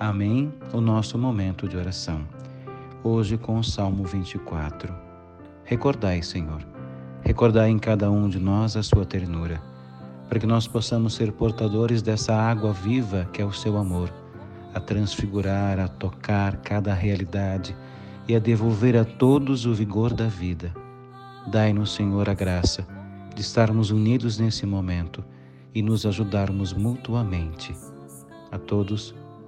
Amém. O nosso momento de oração. Hoje com o Salmo 24. Recordai, Senhor, recordai em cada um de nós a sua ternura, para que nós possamos ser portadores dessa água viva que é o seu amor, a transfigurar, a tocar cada realidade e a devolver a todos o vigor da vida. Dai-nos, Senhor, a graça de estarmos unidos nesse momento e nos ajudarmos mutuamente. A todos,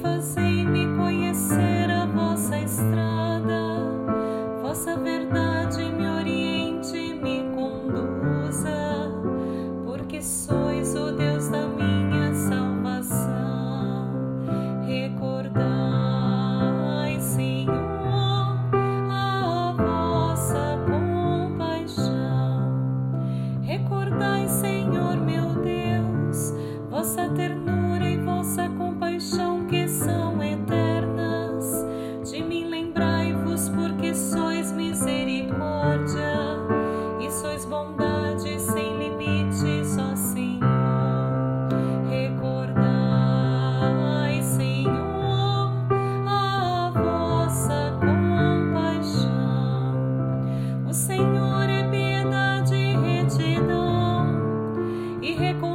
fazei-me conhecer a vossa estrada, vossa verdade me oriente e me conduza, porque sois o Deus da minha salvação. Recordai, Senhor, a vossa compaixão. Recordai, Senhor meu Deus, vossa ternura e vossa compaixão O Senhor é piedade e retidão e reconciliação.